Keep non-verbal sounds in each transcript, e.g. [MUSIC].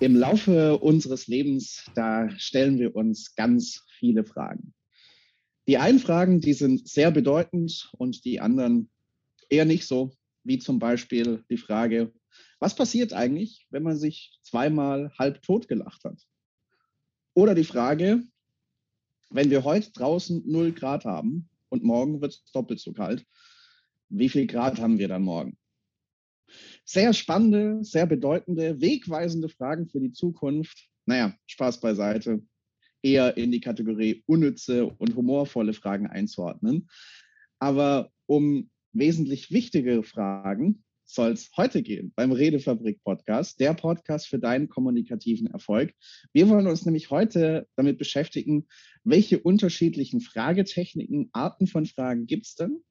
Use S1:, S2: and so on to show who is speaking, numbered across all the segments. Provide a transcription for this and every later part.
S1: Im Laufe unseres Lebens, da stellen wir uns ganz viele Fragen. Die einen Fragen, die sind sehr bedeutend und die anderen eher nicht so, wie zum Beispiel die Frage, was passiert eigentlich, wenn man sich zweimal halb tot gelacht hat? Oder die Frage, wenn wir heute draußen 0 Grad haben und morgen wird es doppelt so kalt, wie viel Grad haben wir dann morgen? Sehr spannende, sehr bedeutende, wegweisende Fragen für die Zukunft. Naja, Spaß beiseite. Eher in die Kategorie unnütze und humorvolle Fragen einzuordnen. Aber um wesentlich wichtigere Fragen soll es heute gehen beim Redefabrik Podcast, der Podcast für deinen kommunikativen Erfolg. Wir wollen uns nämlich heute damit beschäftigen, welche unterschiedlichen Fragetechniken, Arten von Fragen gibt es denn?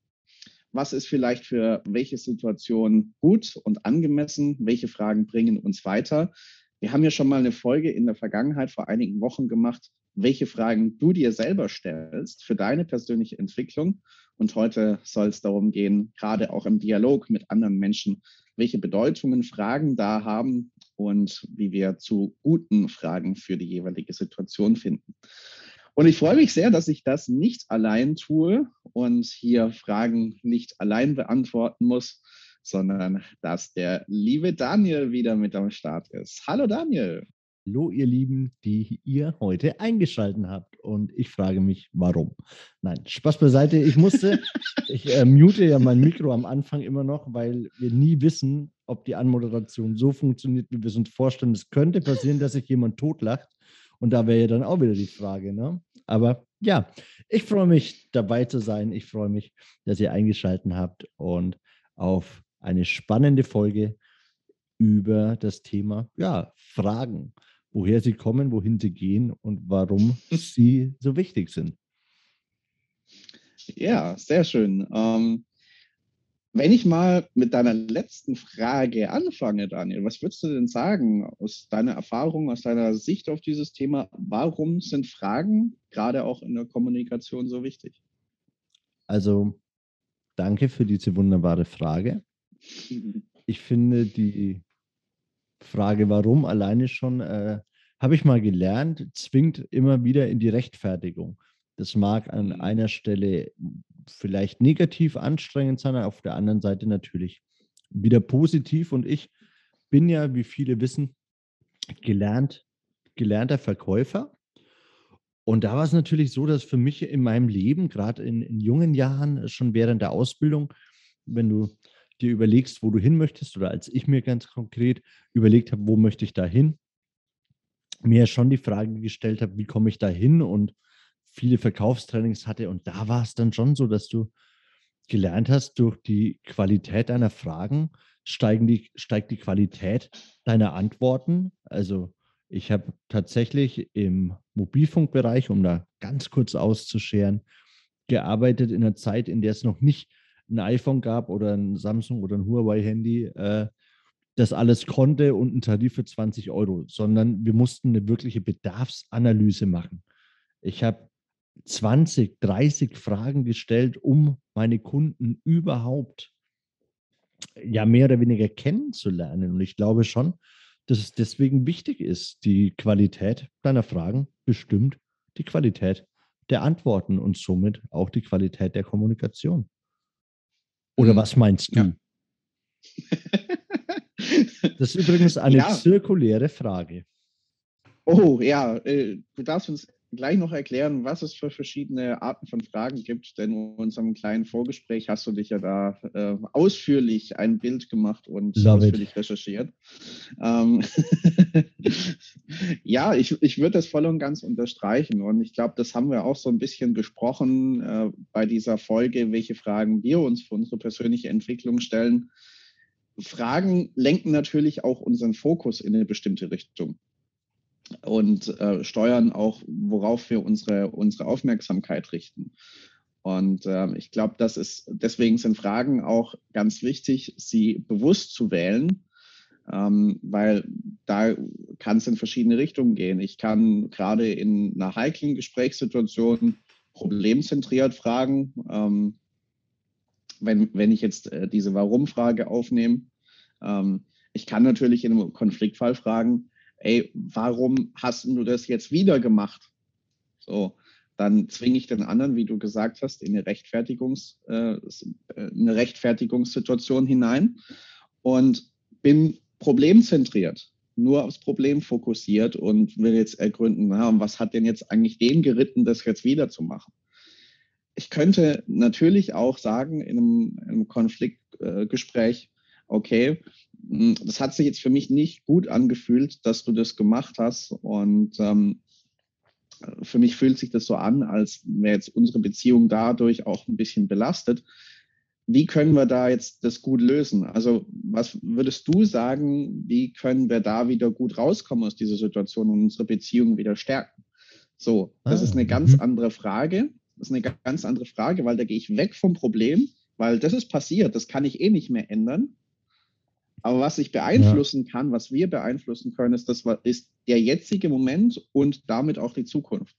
S1: Was ist vielleicht für welche Situation gut und angemessen, welche Fragen bringen uns weiter. Wir haben ja schon mal eine Folge in der Vergangenheit vor einigen Wochen gemacht, welche Fragen du dir selber stellst für deine persönliche Entwicklung. Und heute soll es darum gehen, gerade auch im Dialog mit anderen Menschen, welche Bedeutungen Fragen da haben und wie wir zu guten Fragen für die jeweilige Situation finden. Und ich freue mich sehr, dass ich das nicht allein tue und hier Fragen nicht allein beantworten muss, sondern dass der liebe Daniel wieder mit am Start ist. Hallo Daniel.
S2: Hallo ihr Lieben, die ihr heute eingeschaltet habt. Und ich frage mich, warum? Nein, Spaß beiseite. Ich musste, [LAUGHS] ich äh, mute ja mein Mikro am Anfang immer noch, weil wir nie wissen, ob die Anmoderation so funktioniert, wie wir es uns vorstellen. Es könnte passieren, dass sich jemand totlacht. Und da wäre ja dann auch wieder die Frage, ne? Aber ja, ich freue mich dabei zu sein. Ich freue mich, dass ihr eingeschaltet habt und auf eine spannende Folge über das Thema ja, Fragen, woher sie kommen, wohin sie gehen und warum [LAUGHS] sie so wichtig sind.
S1: Ja, sehr schön. Ähm, wenn ich mal mit deiner letzten Frage anfange, Daniel, was würdest du denn sagen aus deiner Erfahrung, aus deiner Sicht auf dieses Thema? Warum sind Fragen gerade auch in der Kommunikation so wichtig?
S2: Also, danke für diese wunderbare Frage. [LAUGHS] Ich finde die Frage, warum, alleine schon, äh, habe ich mal gelernt, zwingt immer wieder in die Rechtfertigung. Das mag an mhm. einer Stelle vielleicht negativ anstrengend sein, auf der anderen Seite natürlich wieder positiv. Und ich bin ja, wie viele wissen, gelernt, gelernter Verkäufer. Und da war es natürlich so, dass für mich in meinem Leben, gerade in, in jungen Jahren, schon während der Ausbildung, wenn du dir überlegst, wo du hin möchtest, oder als ich mir ganz konkret überlegt habe, wo möchte ich da hin, mir schon die Frage gestellt habe, wie komme ich da hin und viele Verkaufstrainings hatte. Und da war es dann schon so, dass du gelernt hast, durch die Qualität deiner Fragen steigen die, steigt die Qualität deiner Antworten. Also ich habe tatsächlich im Mobilfunkbereich, um da ganz kurz auszuscheren, gearbeitet in einer Zeit, in der es noch nicht ein iPhone gab oder ein Samsung oder ein Huawei-Handy, äh, das alles konnte und einen Tarif für 20 Euro, sondern wir mussten eine wirkliche Bedarfsanalyse machen. Ich habe 20, 30 Fragen gestellt, um meine Kunden überhaupt ja mehr oder weniger kennenzulernen. Und ich glaube schon, dass es deswegen wichtig ist, die Qualität deiner Fragen bestimmt die Qualität der Antworten und somit auch die Qualität der Kommunikation. Oder mhm. was meinst du? Ja. das ist übrigens [LAUGHS] eine ja. zirkuläre Frage.
S1: Oh ja, äh, du darfst uns gleich noch erklären, was es für verschiedene Arten von Fragen gibt, denn in unserem kleinen Vorgespräch hast du dich ja da äh, ausführlich ein Bild gemacht und Love ausführlich it. recherchiert. Ähm [LAUGHS] ja, ich, ich würde das voll und ganz unterstreichen und ich glaube, das haben wir auch so ein bisschen besprochen äh, bei dieser Folge, welche Fragen wir uns für unsere persönliche Entwicklung stellen. Fragen lenken natürlich auch unseren Fokus in eine bestimmte Richtung und äh, steuern auch, worauf wir unsere, unsere Aufmerksamkeit richten. Und äh, ich glaube, das ist, deswegen sind Fragen auch ganz wichtig, sie bewusst zu wählen, ähm, weil da kann es in verschiedene Richtungen gehen. Ich kann gerade in einer heiklen Gesprächssituation problemzentriert fragen. Ähm, wenn, wenn ich jetzt äh, diese Warum-Frage aufnehme. Ähm, ich kann natürlich in einem Konfliktfall fragen, ey, warum hast du das jetzt wieder gemacht? So, dann zwinge ich den anderen, wie du gesagt hast, in eine, Rechtfertigungs, äh, eine Rechtfertigungssituation hinein und bin problemzentriert, nur aufs Problem fokussiert und will jetzt ergründen, na, was hat denn jetzt eigentlich den geritten, das jetzt wieder zu machen? Ich könnte natürlich auch sagen in einem, in einem Konfliktgespräch, äh, okay, hm, das hat sich jetzt für mich nicht gut angefühlt, dass du das gemacht hast und ähm, für mich fühlt sich das so an, als wäre jetzt unsere Beziehung dadurch auch ein bisschen belastet. Wie können wir da jetzt das gut lösen? Also was würdest du sagen, wie können wir da wieder gut rauskommen aus dieser Situation und unsere Beziehung wieder stärken? So, das ah, ist eine ganz mhm. andere Frage. Das ist eine ganz andere Frage, weil da gehe ich weg vom Problem, weil das ist passiert, das kann ich eh nicht mehr ändern. Aber was ich beeinflussen ja. kann, was wir beeinflussen können, ist, das ist der jetzige Moment und damit auch die Zukunft.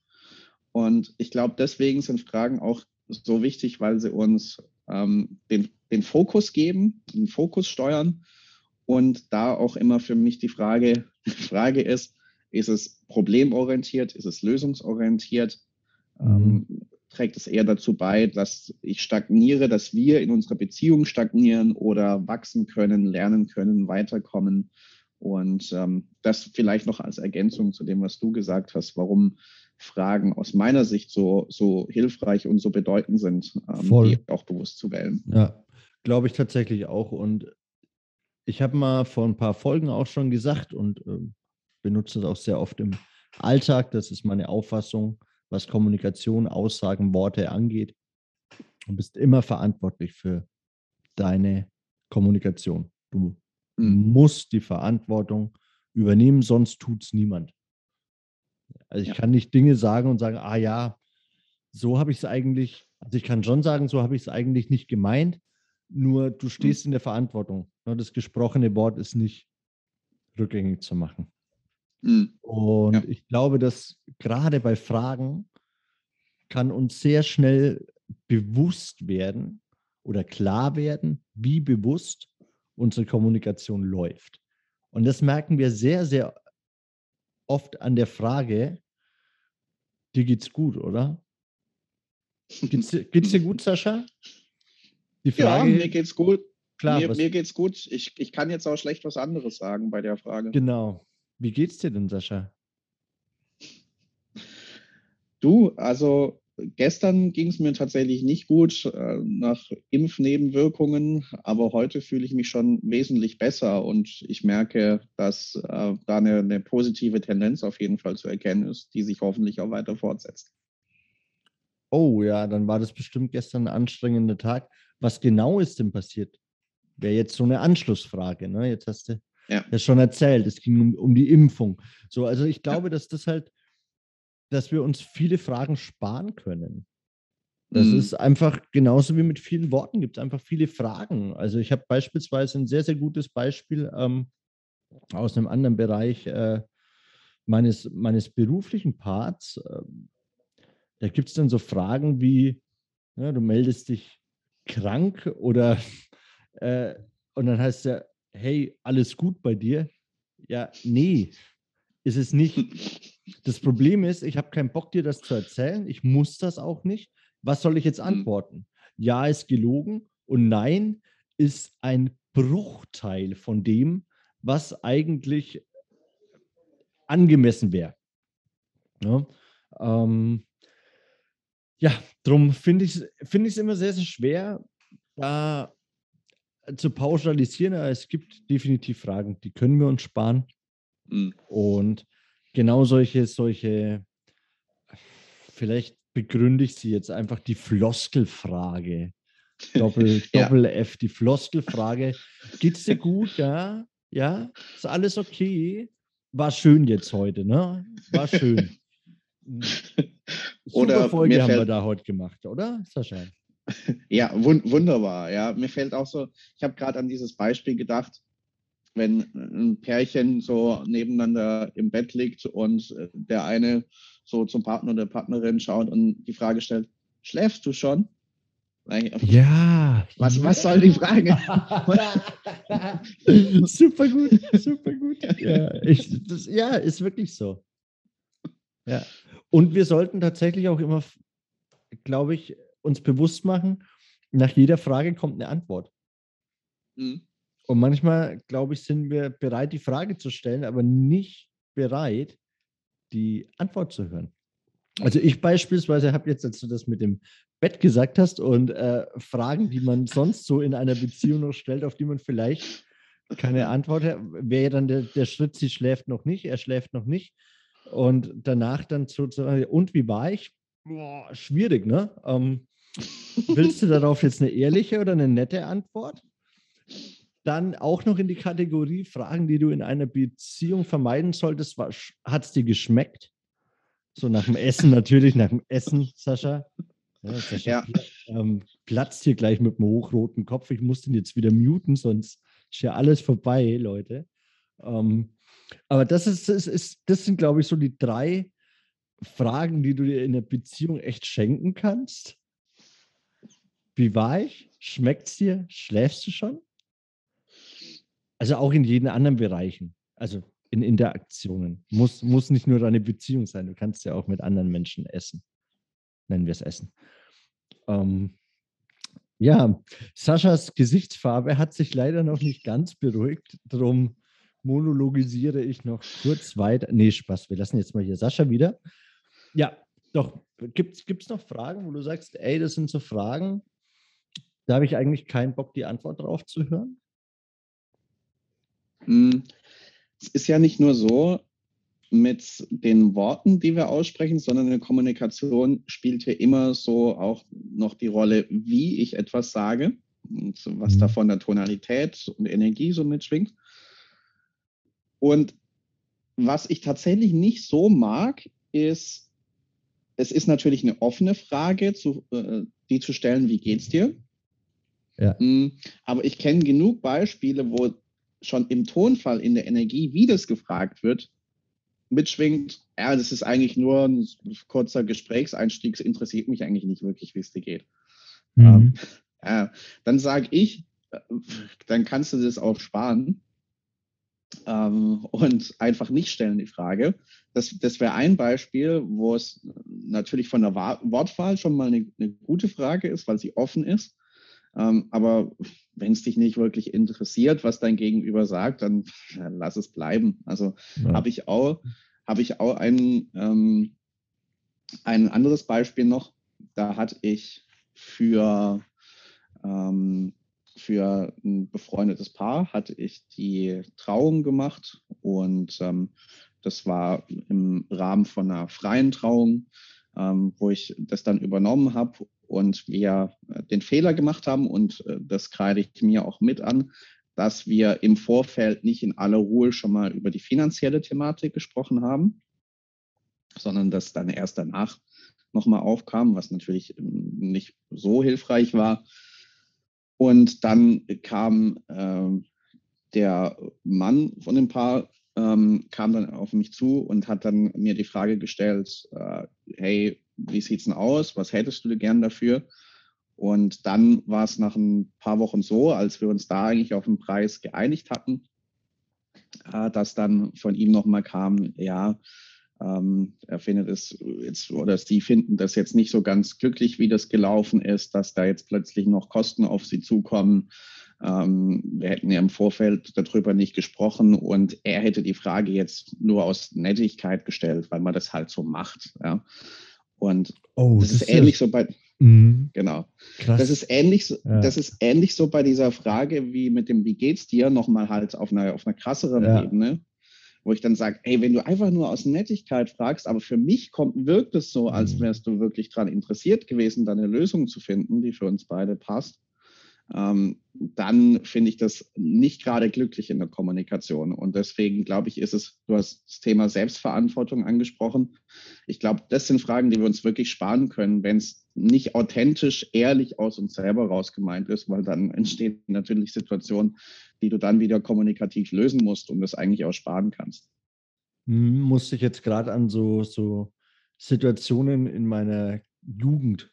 S1: Und ich glaube, deswegen sind Fragen auch so wichtig, weil sie uns ähm, den, den Fokus geben, den Fokus steuern. Und da auch immer für mich die Frage, [LAUGHS] die Frage ist, ist es problemorientiert, ist es lösungsorientiert? Mhm. Ähm, trägt es eher dazu bei, dass ich stagniere, dass wir in unserer Beziehung stagnieren oder wachsen können, lernen können, weiterkommen. Und ähm, das vielleicht noch als Ergänzung zu dem, was du gesagt hast, warum Fragen aus meiner Sicht so, so hilfreich und so bedeutend sind, ähm, die auch bewusst zu wählen.
S2: Ja, glaube ich tatsächlich auch. Und ich habe mal vor ein paar Folgen auch schon gesagt und äh, benutze es auch sehr oft im Alltag. Das ist meine Auffassung was Kommunikation, Aussagen, Worte angeht. Du bist immer verantwortlich für deine Kommunikation. Du mhm. musst die Verantwortung übernehmen, sonst tut es niemand. Also ich ja. kann nicht Dinge sagen und sagen, ah ja, so habe ich es eigentlich, also ich kann schon sagen, so habe ich es eigentlich nicht gemeint, nur du mhm. stehst mhm. in der Verantwortung. Das gesprochene Wort ist nicht rückgängig zu machen. Mhm. Und ja. ich glaube, dass gerade bei Fragen kann uns sehr schnell bewusst werden oder klar werden, wie bewusst unsere Kommunikation läuft. Und das merken wir sehr, sehr oft an der Frage, dir geht's gut, oder? Geht's, geht's dir gut, [LAUGHS] Sascha?
S1: Die Frage, ja, mir geht's gut. Klar, mir, mir geht's gut. Ich, ich kann jetzt auch schlecht was anderes sagen bei der Frage.
S2: Genau. Wie geht's dir denn, Sascha?
S1: Du, also gestern ging es mir tatsächlich nicht gut äh, nach Impfnebenwirkungen, aber heute fühle ich mich schon wesentlich besser und ich merke, dass äh, da eine, eine, positive Tendenz auf jeden Fall zu erkennen ist, die sich hoffentlich auch weiter fortsetzt.
S2: Oh ja, dann war das bestimmt gestern ein anstrengender Tag. Was genau ist denn passiert? Wäre jetzt so eine Anschlussfrage. Ne? Jetzt hast du ja. das schon erzählt. Es ging um, um die Impfung. So, also ich glaube, ja. dass das halt, dass wir uns viele Fragen sparen können. Das mhm. ist einfach genauso wie mit vielen Worten gibt es einfach viele Fragen. Also ich habe beispielsweise ein sehr, sehr gutes Beispiel ähm, aus einem anderen Bereich äh, meines, meines beruflichen Parts. Äh, da gibt es dann so Fragen wie, ja, du meldest dich krank oder [LAUGHS] äh, und dann heißt es ja, hey, alles gut bei dir? Ja, nee, ist es nicht. [LAUGHS] Das Problem ist, ich habe keinen Bock, dir das zu erzählen. Ich muss das auch nicht. Was soll ich jetzt mhm. antworten? Ja ist gelogen und nein ist ein Bruchteil von dem, was eigentlich angemessen wäre. Ja, ähm, ja, darum finde ich es find immer sehr, sehr schwer, da zu pauschalisieren, aber es gibt definitiv Fragen, die können wir uns sparen. Mhm. Und genau solche, solche, vielleicht begründe ich sie jetzt einfach die Floskelfrage. [LAUGHS] Doppel, ja. Doppel F, die Floskelfrage. Geht's dir gut? Ja? Ja? Ist alles okay? War schön jetzt heute, ne? War schön. [LAUGHS]
S1: Super oder
S2: Folge haben wir da heute gemacht, oder, Sascha?
S1: Ja, wun wunderbar. Ja, mir fällt auch so, ich habe gerade an dieses Beispiel gedacht, wenn ein Pärchen so nebeneinander im Bett liegt und der eine so zum Partner oder Partnerin schaut und die Frage stellt, schläfst du schon?
S2: Ja.
S1: Was, was soll die Frage? [LAUGHS]
S2: super gut, super gut. Ja, ich, das, ja, ist wirklich so. Ja. Und wir sollten tatsächlich auch immer, glaube ich, uns bewusst machen, nach jeder Frage kommt eine Antwort. Mhm. Und manchmal, glaube ich, sind wir bereit, die Frage zu stellen, aber nicht bereit, die Antwort zu hören. Also ich beispielsweise habe jetzt, als du das mit dem Bett gesagt hast und äh, Fragen, die man sonst so in einer Beziehung noch stellt, auf die man vielleicht keine Antwort hat, wäre dann der, der Schritt, sie schläft noch nicht, er schläft noch nicht. Und danach dann zu, zu und wie war ich? Boah, schwierig, ne? Ähm, willst du darauf jetzt eine ehrliche oder eine nette Antwort? Dann auch noch in die Kategorie Fragen, die du in einer Beziehung vermeiden solltest. Hat es dir geschmeckt? So nach dem Essen [LAUGHS] natürlich, nach dem Essen, Sascha. Ja, Sascha ja. Ähm, platzt hier gleich mit dem hochroten Kopf. Ich muss den jetzt wieder muten, sonst ist ja alles vorbei, Leute. Ähm, aber das, ist, ist, ist, das sind, glaube ich, so die drei Fragen, die du dir in der Beziehung echt schenken kannst. Wie war ich? Schmeckt es dir? Schläfst du schon? Also auch in jeden anderen Bereichen. Also in Interaktionen. Muss, muss nicht nur deine Beziehung sein. Du kannst ja auch mit anderen Menschen essen. Nennen wir es Essen. Ähm, ja, Saschas Gesichtsfarbe hat sich leider noch nicht ganz beruhigt. Darum monologisiere ich noch kurz weiter. Nee, Spaß. Wir lassen jetzt mal hier Sascha wieder. Ja, doch. Gibt es noch Fragen, wo du sagst, ey, das sind so Fragen, da habe ich eigentlich keinen Bock, die Antwort drauf zu hören?
S1: Hm, es ist ja nicht nur so mit den Worten, die wir aussprechen, sondern in der Kommunikation spielt hier immer so auch noch die Rolle, wie ich etwas sage und was mhm. davon der Tonalität und Energie so mitschwingt. Und was ich tatsächlich nicht so mag, ist, es ist natürlich eine offene Frage, zu, äh, die zu stellen, wie geht's dir? Ja. Hm, aber ich kenne genug Beispiele, wo schon im Tonfall, in der Energie, wie das gefragt wird, mitschwingt, ja, das ist eigentlich nur ein kurzer Gesprächseinstieg, es interessiert mich eigentlich nicht wirklich, wie es dir geht. Mhm. Ähm, ja, dann sage ich, äh, dann kannst du das auch sparen ähm, und einfach nicht stellen die Frage. Das, das wäre ein Beispiel, wo es natürlich von der Wortwahl schon mal eine, eine gute Frage ist, weil sie offen ist. Ähm, aber wenn es dich nicht wirklich interessiert, was dein Gegenüber sagt, dann [LAUGHS] lass es bleiben. Also ja. habe ich auch, habe ich auch ein, ähm, ein anderes Beispiel noch. Da hatte ich für, ähm, für ein befreundetes Paar hatte ich die Trauung gemacht und ähm, das war im Rahmen von einer freien Trauung, ähm, wo ich das dann übernommen habe und wir äh, den Fehler gemacht haben, und äh, das kreide ich mir auch mit an, dass wir im Vorfeld nicht in aller Ruhe schon mal über die finanzielle Thematik gesprochen haben, sondern dass dann erst danach nochmal aufkam, was natürlich ähm, nicht so hilfreich war. Und dann kam äh, der Mann von dem Paar, ähm, kam dann auf mich zu und hat dann mir die Frage gestellt, äh, hey, wie sieht es denn aus? Was hättest du gern dafür? Und dann war es nach ein paar Wochen so, als wir uns da eigentlich auf den Preis geeinigt hatten, äh, dass dann von ihm nochmal kam, ja, ähm, er findet es jetzt, oder sie finden das jetzt nicht so ganz glücklich, wie das gelaufen ist, dass da jetzt plötzlich noch Kosten auf sie zukommen. Ähm, wir hätten ja im Vorfeld darüber nicht gesprochen und er hätte die Frage jetzt nur aus Nettigkeit gestellt, weil man das halt so macht. Ja. Und oh, das, das, ist ähnlich ja. so bei. Mhm. Genau. Krass. Das ist ähnlich, ja. das ist ähnlich so bei dieser Frage wie mit dem Wie geht's dir nochmal halt auf einer, auf einer krasseren ja. Ebene, wo ich dann sage, hey, wenn du einfach nur aus Nettigkeit fragst, aber für mich kommt, wirkt es so, als mhm. wärst du wirklich daran interessiert gewesen, da eine Lösung zu finden, die für uns beide passt ähm, dann finde ich das nicht gerade glücklich in der Kommunikation. Und deswegen glaube ich, ist es, du hast das Thema Selbstverantwortung angesprochen. Ich glaube, das sind Fragen, die wir uns wirklich sparen können, wenn es nicht authentisch, ehrlich aus uns selber raus gemeint ist, weil dann entstehen natürlich Situationen, die du dann wieder kommunikativ lösen musst und das eigentlich auch sparen kannst.
S2: Hm, musste ich jetzt gerade an so, so Situationen in meiner Jugend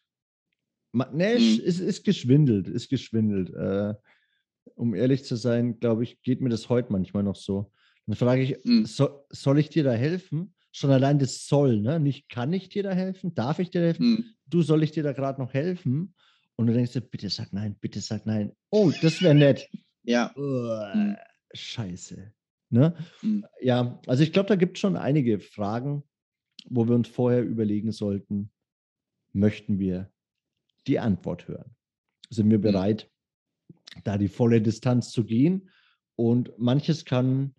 S2: Ne, mhm. ist, ist geschwindelt, ist geschwindelt. Äh, um ehrlich zu sein, glaube ich, geht mir das heute manchmal noch so. Dann frage ich, mhm. so, soll ich dir da helfen? Schon allein das soll, ne? Nicht kann ich dir da helfen? Darf ich dir helfen? Mhm. Du soll ich dir da gerade noch helfen? Und du denkst dir, bitte sag nein, bitte sag nein. Oh, das wäre nett. [LAUGHS]
S1: Ja.
S2: Uh, scheiße. Ne? Mhm. Ja, also ich glaube, da gibt es schon einige Fragen, wo wir uns vorher überlegen sollten, möchten wir die Antwort hören? Sind wir mhm. bereit, da die volle Distanz zu gehen? Und manches kann,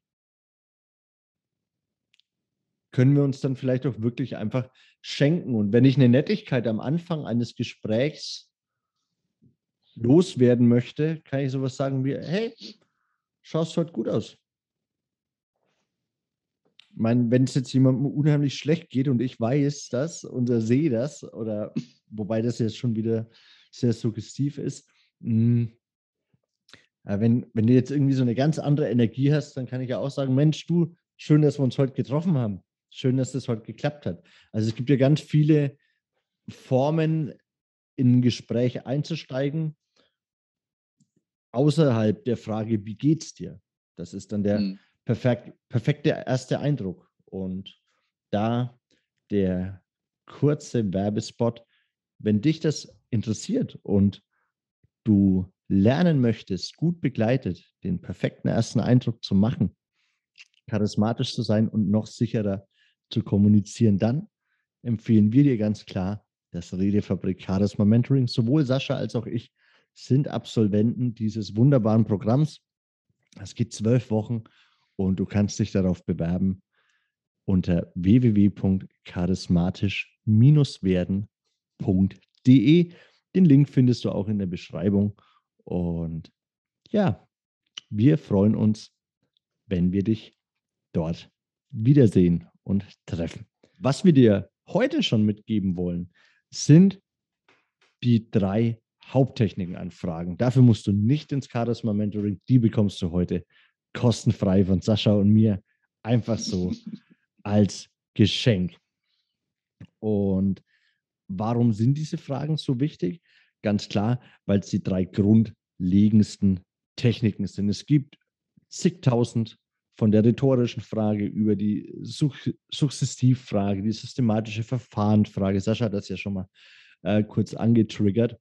S2: können wir uns dann vielleicht auch wirklich einfach schenken. Und wenn ich eine Nettigkeit am Anfang eines Gesprächs loswerden möchte, kann ich sowas sagen wie, hey, schaust heute gut aus. Ich meine, wenn es jetzt jemandem unheimlich schlecht geht und ich weiß das und sehe das, oder wobei das jetzt schon wieder sehr suggestiv ist, hm, wenn, wenn du jetzt irgendwie so eine ganz andere Energie hast, dann kann ich ja auch sagen, Mensch, du, schön, dass wir uns heute getroffen haben. Schön, dass das heute geklappt hat. Also es gibt ja ganz viele Formen, in ein Gespräch einzusteigen, außerhalb der Frage, wie geht's dir? Das ist dann der mhm. perfekt, perfekte erste Eindruck. Und da der kurze Werbespot, wenn dich das interessiert und du lernen möchtest, gut begleitet, den perfekten ersten Eindruck zu machen, charismatisch zu sein und noch sicherer zu kommunizieren, dann empfehlen wir dir ganz klar das Redefabrik Charisma Mentoring. Sowohl Sascha als auch ich sind Absolventen dieses wunderbaren Programms. Es geht zwölf Wochen und du kannst dich darauf bewerben unter www.charismatisch-werden.de. Den Link findest du auch in der Beschreibung. Und ja, wir freuen uns, wenn wir dich dort wiedersehen und treffen. Was wir dir heute schon mitgeben wollen, sind die drei Haupttechniken anfragen. Dafür musst du nicht ins Charisma Mentoring, die bekommst du heute kostenfrei von Sascha und mir einfach so [LAUGHS] als Geschenk. Und warum sind diese Fragen so wichtig? Ganz klar, weil es die drei grundlegendsten Techniken sind. Es gibt zigtausend von der rhetorischen Frage über die Such Sukzessivfrage, die systematische Verfahrensfrage. Sascha hat das ja schon mal äh, kurz angetriggert.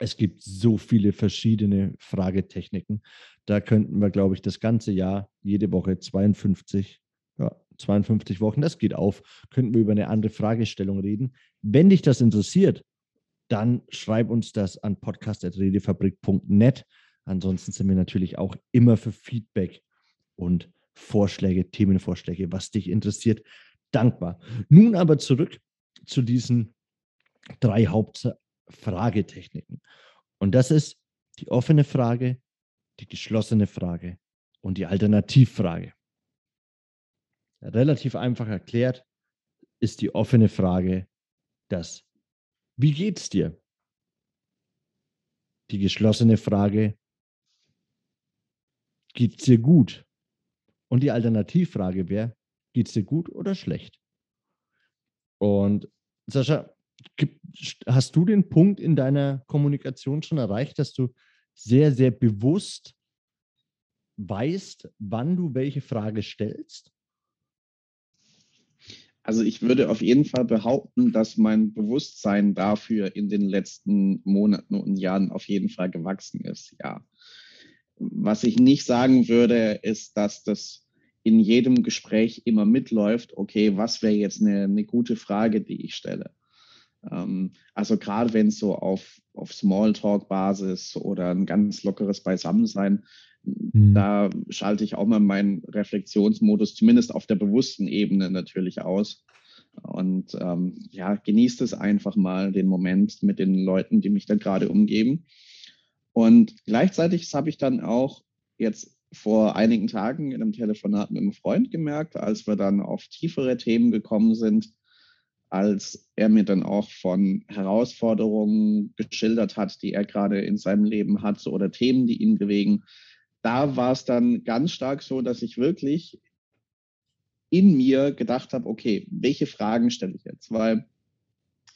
S2: Es gibt so viele verschiedene Fragetechniken. Da könnten wir, glaube ich, das ganze Jahr, jede Woche 52, ja, 52 Wochen, das geht auf, könnten wir über eine andere Fragestellung reden. Wenn dich das interessiert, dann schreib uns das an podcast.redefabrik.net. Ansonsten sind wir natürlich auch immer für Feedback und Vorschläge, Themenvorschläge, was dich interessiert, dankbar. Nun aber zurück zu diesen drei Haupt Fragetechniken. Und das ist die offene Frage, die geschlossene Frage und die Alternativfrage. Relativ einfach erklärt ist die offene Frage das Wie geht's dir? Die geschlossene Frage Geht's dir gut? Und die Alternativfrage wäre, geht's dir gut oder schlecht? Und Sascha, hast du den Punkt in deiner Kommunikation schon erreicht, dass du sehr, sehr bewusst weißt, wann du welche Frage stellst?
S1: Also ich würde auf jeden Fall behaupten, dass mein Bewusstsein dafür in den letzten Monaten und Jahren auf jeden Fall gewachsen ist, ja. Was ich nicht sagen würde, ist, dass das in jedem Gespräch immer mitläuft, okay, was wäre jetzt eine, eine gute Frage, die ich stelle. Ähm, also gerade wenn es so auf, auf Smalltalk-Basis oder ein ganz lockeres Beisammensein, mhm. da schalte ich auch mal meinen Reflexionsmodus, zumindest auf der bewussten Ebene natürlich aus. Und ähm, ja, genießt es einfach mal, den Moment mit den Leuten, die mich da gerade umgeben. Und gleichzeitig habe ich dann auch jetzt vor einigen Tagen in einem Telefonat mit einem Freund gemerkt, als wir dann auf tiefere Themen gekommen sind, als er mir dann auch von Herausforderungen geschildert hat, die er gerade in seinem Leben hat oder Themen, die ihn bewegen. Da war es dann ganz stark so, dass ich wirklich in mir gedacht habe, okay, welche Fragen stelle ich jetzt? Weil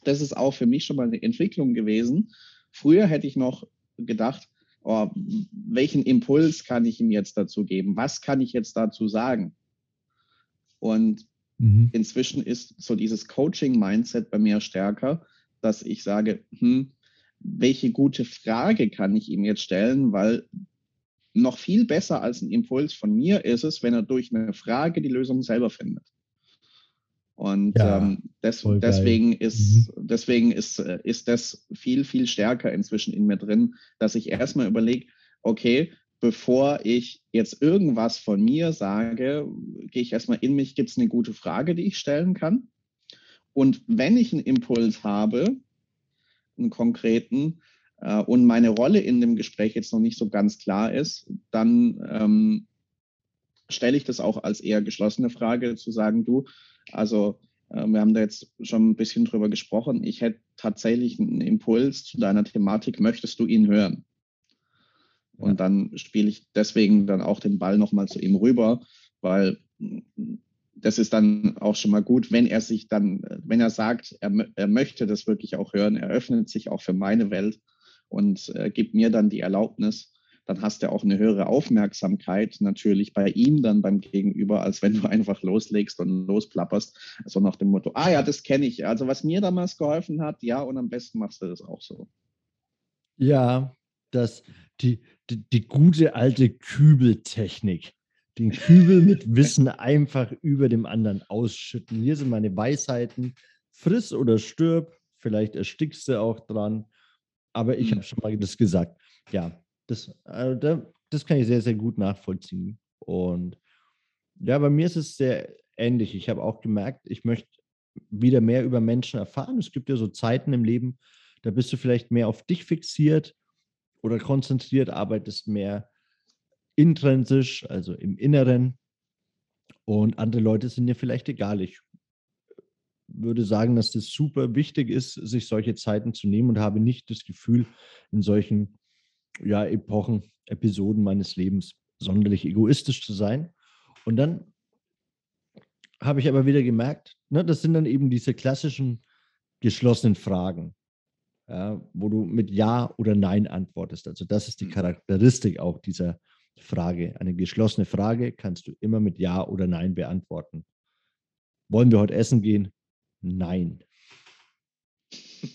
S1: das ist auch für mich schon mal eine Entwicklung gewesen. Früher hätte ich noch gedacht, oh, welchen Impuls kann ich ihm jetzt dazu geben? Was kann ich jetzt dazu sagen? Und mhm. inzwischen ist so dieses Coaching-Mindset bei mir stärker, dass ich sage, hm, welche gute Frage kann ich ihm jetzt stellen, weil noch viel besser als ein Impuls von mir ist es, wenn er durch eine Frage die Lösung selber findet. Und ja, ähm, des, deswegen, ist, mhm. deswegen ist, äh, ist das viel, viel stärker inzwischen in mir drin, dass ich erstmal überlege, okay, bevor ich jetzt irgendwas von mir sage, gehe ich erstmal in mich, gibt es eine gute Frage, die ich stellen kann? Und wenn ich einen Impuls habe, einen konkreten, äh, und meine Rolle in dem Gespräch jetzt noch nicht so ganz klar ist, dann ähm, stelle ich das auch als eher geschlossene Frage, zu sagen, du, also äh, wir haben da jetzt schon ein bisschen drüber gesprochen. Ich hätte tatsächlich einen Impuls zu deiner Thematik. Möchtest du ihn hören? Und dann spiele ich deswegen dann auch den Ball nochmal zu ihm rüber, weil das ist dann auch schon mal gut, wenn er sich dann, wenn er sagt, er, er möchte das wirklich auch hören, er öffnet sich auch für meine Welt und äh, gibt mir dann die Erlaubnis, dann hast du auch eine höhere Aufmerksamkeit natürlich bei ihm dann beim Gegenüber, als wenn du einfach loslegst und losplapperst, so nach dem Motto, ah ja, das kenne ich. Also was mir damals geholfen hat, ja, und am besten machst du das auch so.
S2: Ja, das, die, die, die gute alte Kübeltechnik. Den Kübel mit [LAUGHS] Wissen einfach über dem anderen ausschütten. Hier sind meine Weisheiten. Friss oder stirb. Vielleicht erstickst du auch dran. Aber ich hm. habe schon mal das gesagt. Ja, das, also das kann ich sehr, sehr gut nachvollziehen. Und ja, bei mir ist es sehr ähnlich. Ich habe auch gemerkt, ich möchte wieder mehr über Menschen erfahren. Es gibt ja so Zeiten im Leben, da bist du vielleicht mehr auf dich fixiert oder konzentriert, arbeitest mehr intrinsisch, also im Inneren. Und andere Leute sind dir vielleicht egal. Ich würde sagen, dass das super wichtig ist, sich solche Zeiten zu nehmen und habe nicht das Gefühl, in solchen ja, Epochen, Episoden meines Lebens sonderlich egoistisch zu sein. Und dann habe ich aber wieder gemerkt, ne, das sind dann eben diese klassischen geschlossenen Fragen, ja, wo du mit Ja oder Nein antwortest. Also das ist die mhm. Charakteristik auch dieser Frage. Eine geschlossene Frage kannst du immer mit Ja oder Nein beantworten. Wollen wir heute essen gehen? Nein.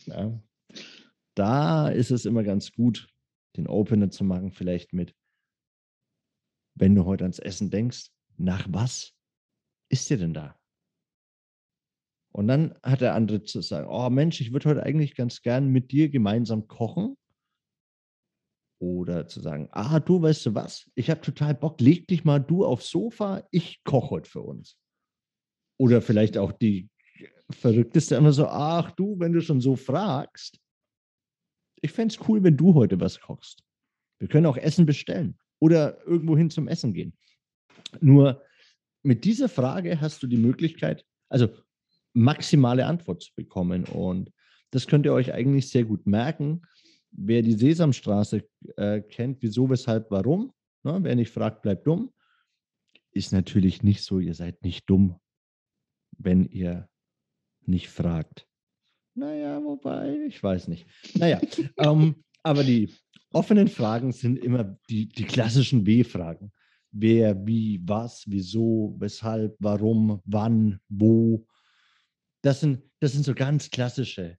S2: Ja. Da ist es immer ganz gut, den Opener zu machen, vielleicht mit, wenn du heute ans Essen denkst, nach was ist dir denn da? Und dann hat der andere zu sagen, oh Mensch, ich würde heute eigentlich ganz gern mit dir gemeinsam kochen. Oder zu sagen, ah, du weißt du was, ich habe total Bock, leg dich mal du aufs Sofa, ich koche heute für uns. Oder vielleicht auch die verrückteste immer so, ach du, wenn du schon so fragst, ich fände es cool, wenn du heute was kochst. Wir können auch Essen bestellen oder irgendwo hin zum Essen gehen. Nur mit dieser Frage hast du die Möglichkeit, also maximale Antwort zu bekommen. Und das könnt ihr euch eigentlich sehr gut merken. Wer die Sesamstraße äh, kennt, wieso, weshalb, warum, ne? wer nicht fragt, bleibt dumm, ist natürlich nicht so, ihr seid nicht dumm, wenn ihr nicht fragt. Naja, wobei, ich weiß nicht. Naja, [LAUGHS] ähm, aber die offenen Fragen sind immer die, die klassischen W-Fragen. Wer, wie, was, wieso, weshalb, warum, wann, wo. Das sind, das sind so ganz klassische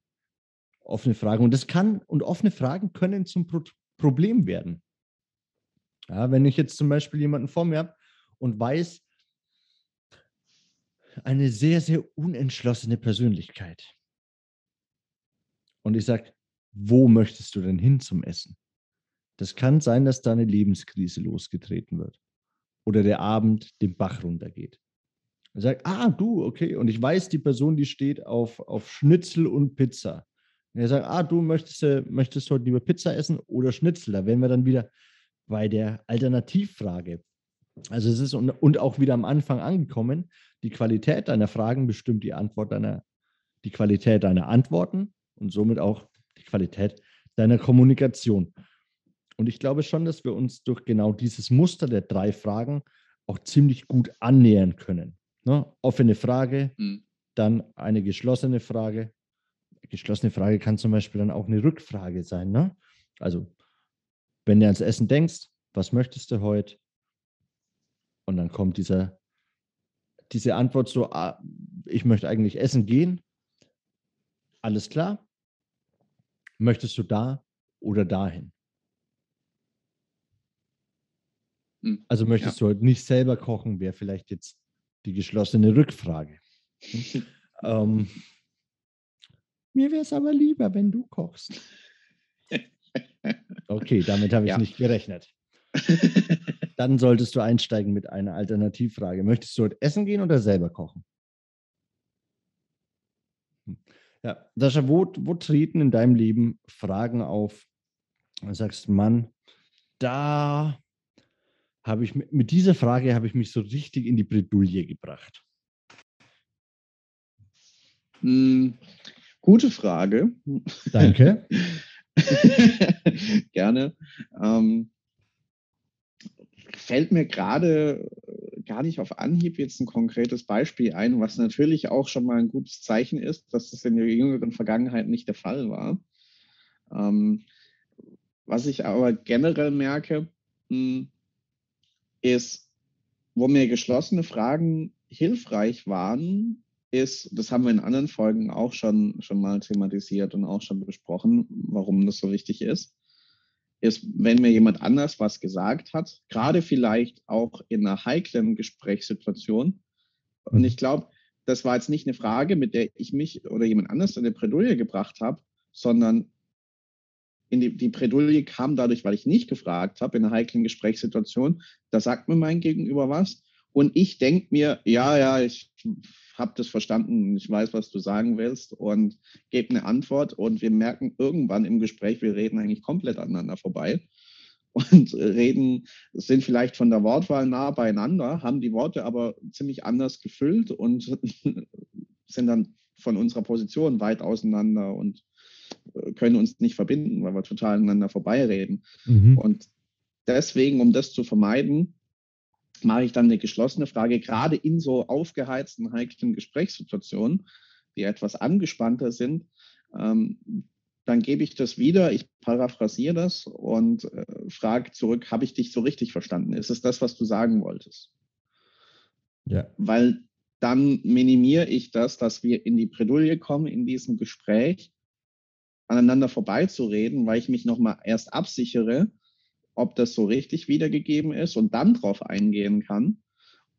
S2: offene Fragen. Und das kann, und offene Fragen können zum Pro Problem werden. Ja, wenn ich jetzt zum Beispiel jemanden vor mir habe und weiß, eine sehr, sehr unentschlossene Persönlichkeit. Und ich sage, wo möchtest du denn hin zum Essen? Das kann sein, dass da eine Lebenskrise losgetreten wird oder der Abend den Bach runtergeht. Er sagt, ah, du, okay. Und ich weiß, die Person, die steht auf, auf Schnitzel und Pizza. Und er sagt, ah, du möchtest, äh, möchtest heute lieber Pizza essen oder Schnitzel. Da wären wir dann wieder bei der Alternativfrage. Also es ist und, und auch wieder am Anfang angekommen, die Qualität deiner Fragen bestimmt die Antwort deiner, die Qualität deiner Antworten und somit auch die Qualität deiner Kommunikation. Und ich glaube schon, dass wir uns durch genau dieses Muster der drei Fragen auch ziemlich gut annähern können. Ne? Offene Frage, mhm. dann eine geschlossene Frage, geschlossene Frage kann zum Beispiel dann auch eine Rückfrage sein. Ne? Also, wenn du ans Essen denkst, was möchtest du heute? Und dann kommt dieser, diese Antwort so, ah, ich möchte eigentlich essen gehen. Alles klar? Möchtest du da oder dahin? Hm, also möchtest ja. du heute nicht selber kochen, wäre vielleicht jetzt die geschlossene Rückfrage. [LAUGHS] ähm, mir wäre es aber lieber, wenn du kochst. [LAUGHS] Okay, damit habe ich ja. nicht gerechnet. [LAUGHS] Dann solltest du einsteigen mit einer Alternativfrage. Möchtest du heute essen gehen oder selber kochen? Hm. Ja, Sascha, wo, wo treten in deinem Leben Fragen auf? Du sagst, Mann, da habe ich mit dieser Frage habe ich mich so richtig in die Bredouille gebracht.
S1: Hm, Gute Frage.
S2: Danke. [LAUGHS]
S1: Gerne. Ähm, fällt mir gerade gar nicht auf Anhieb jetzt ein konkretes Beispiel ein, was natürlich auch schon mal ein gutes Zeichen ist, dass das in der jüngeren Vergangenheit nicht der Fall war. Ähm, was ich aber generell merke, hm, ist, wo mir geschlossene Fragen hilfreich waren, ist, das haben wir in anderen Folgen auch schon, schon mal thematisiert und auch schon besprochen, warum das so wichtig ist, ist, wenn mir jemand anders was gesagt hat, gerade vielleicht auch in einer heiklen Gesprächssituation. Und ich glaube, das war jetzt nicht eine Frage, mit der ich mich oder jemand anders in eine Bredouille gebracht habe, sondern in die, die Bredouille kam dadurch, weil ich nicht gefragt habe in einer heiklen Gesprächssituation. Da sagt mir mein Gegenüber was. Und ich denke mir, ja, ja, ich habe das verstanden, ich weiß, was du sagen willst und gebe eine Antwort und wir merken irgendwann im Gespräch, wir reden eigentlich komplett aneinander vorbei und reden, sind vielleicht von der Wortwahl nah beieinander, haben die Worte aber ziemlich anders gefüllt und [LAUGHS] sind dann von unserer Position weit auseinander und äh, können uns nicht verbinden, weil wir total aneinander vorbeireden. Mhm. Und deswegen, um das zu vermeiden, mache ich dann eine geschlossene Frage, gerade in so aufgeheizten, heiklen Gesprächssituationen, die etwas angespannter sind. Ähm, dann gebe ich das wieder, ich paraphrasiere das und äh, frage zurück, habe ich dich so richtig verstanden? Ist es das, was du sagen wolltest? Ja. Weil dann minimiere ich das, dass wir in die Bredouille kommen in diesem Gespräch, aneinander vorbeizureden, weil ich mich nochmal erst absichere, ob das so richtig wiedergegeben ist und dann drauf eingehen kann.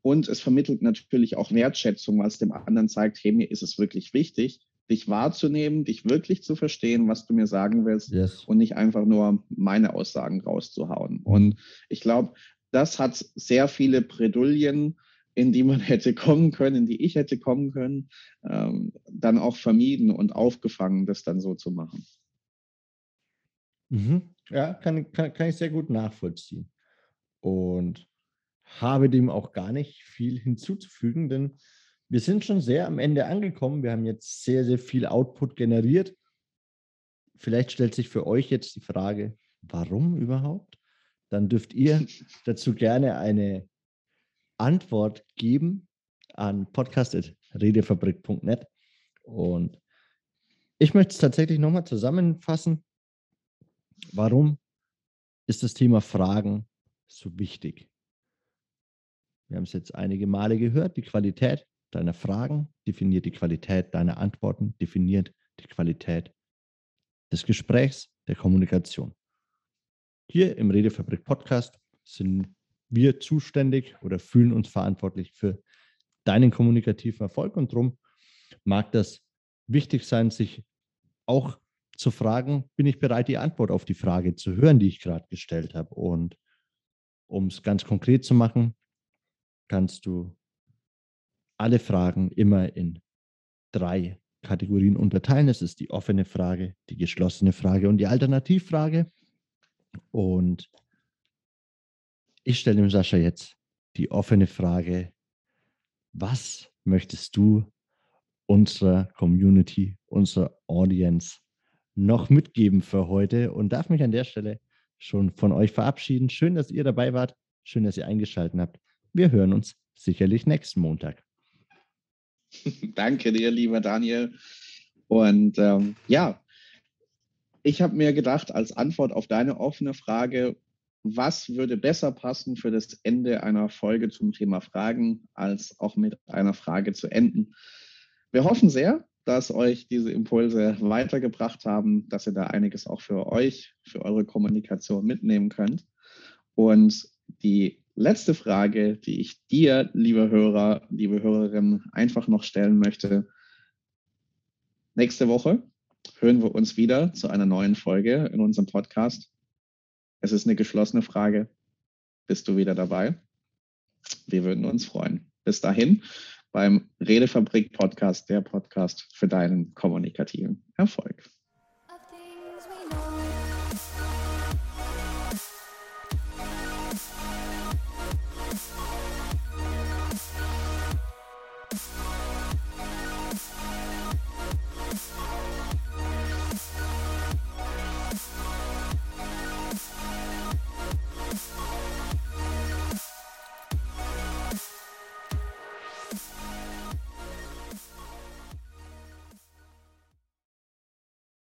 S1: Und es vermittelt natürlich auch Wertschätzung, was dem anderen zeigt, hey, mir ist es wirklich wichtig, dich wahrzunehmen, dich wirklich zu verstehen, was du mir sagen willst yes. und nicht einfach nur meine Aussagen rauszuhauen. Und ich glaube, das hat sehr viele Bredouillen, in die man [LAUGHS] hätte kommen können, in die ich hätte kommen können, ähm, dann auch vermieden und aufgefangen, das dann so zu machen.
S2: Mhm. Ja, kann, kann, kann ich sehr gut nachvollziehen. Und habe dem auch gar nicht viel hinzuzufügen, denn wir sind schon sehr am Ende angekommen. Wir haben jetzt sehr, sehr viel Output generiert. Vielleicht stellt sich für euch jetzt die Frage, warum überhaupt? Dann dürft ihr [LAUGHS] dazu gerne eine Antwort geben an podcast.redefabrik.net. Und ich möchte es tatsächlich nochmal zusammenfassen. Warum ist das Thema Fragen so wichtig? Wir haben es jetzt einige Male gehört. Die Qualität deiner Fragen definiert die Qualität deiner Antworten, definiert die Qualität des Gesprächs, der Kommunikation. Hier im Redefabrik Podcast sind wir zuständig oder fühlen uns verantwortlich für deinen kommunikativen Erfolg und darum mag das wichtig sein, sich auch zu fragen, bin ich bereit, die Antwort auf die Frage zu hören, die ich gerade gestellt habe. Und um es ganz konkret zu machen, kannst du alle Fragen immer in drei Kategorien unterteilen. Es ist die offene Frage, die geschlossene Frage und die Alternativfrage. Und ich stelle dem Sascha jetzt die offene Frage, was möchtest du unserer Community, unserer Audience noch mitgeben für heute und darf mich an der Stelle schon von euch verabschieden. Schön, dass ihr dabei wart. Schön, dass ihr eingeschaltet habt. Wir hören uns sicherlich nächsten Montag. [LAUGHS]
S1: Danke dir, lieber Daniel. Und ähm, ja, ich habe mir gedacht, als Antwort auf deine offene Frage, was würde besser passen für das Ende einer Folge zum Thema Fragen, als auch mit einer Frage zu enden. Wir hoffen sehr, dass euch diese Impulse weitergebracht haben, dass ihr da einiges auch für euch, für eure Kommunikation mitnehmen könnt. Und die letzte Frage, die ich dir, liebe Hörer, liebe Hörerin, einfach noch stellen möchte. Nächste Woche hören wir uns wieder zu einer neuen Folge in unserem Podcast. Es ist eine geschlossene Frage. Bist du wieder dabei? Wir würden uns freuen. Bis dahin beim Redefabrik Podcast, der Podcast für deinen kommunikativen Erfolg.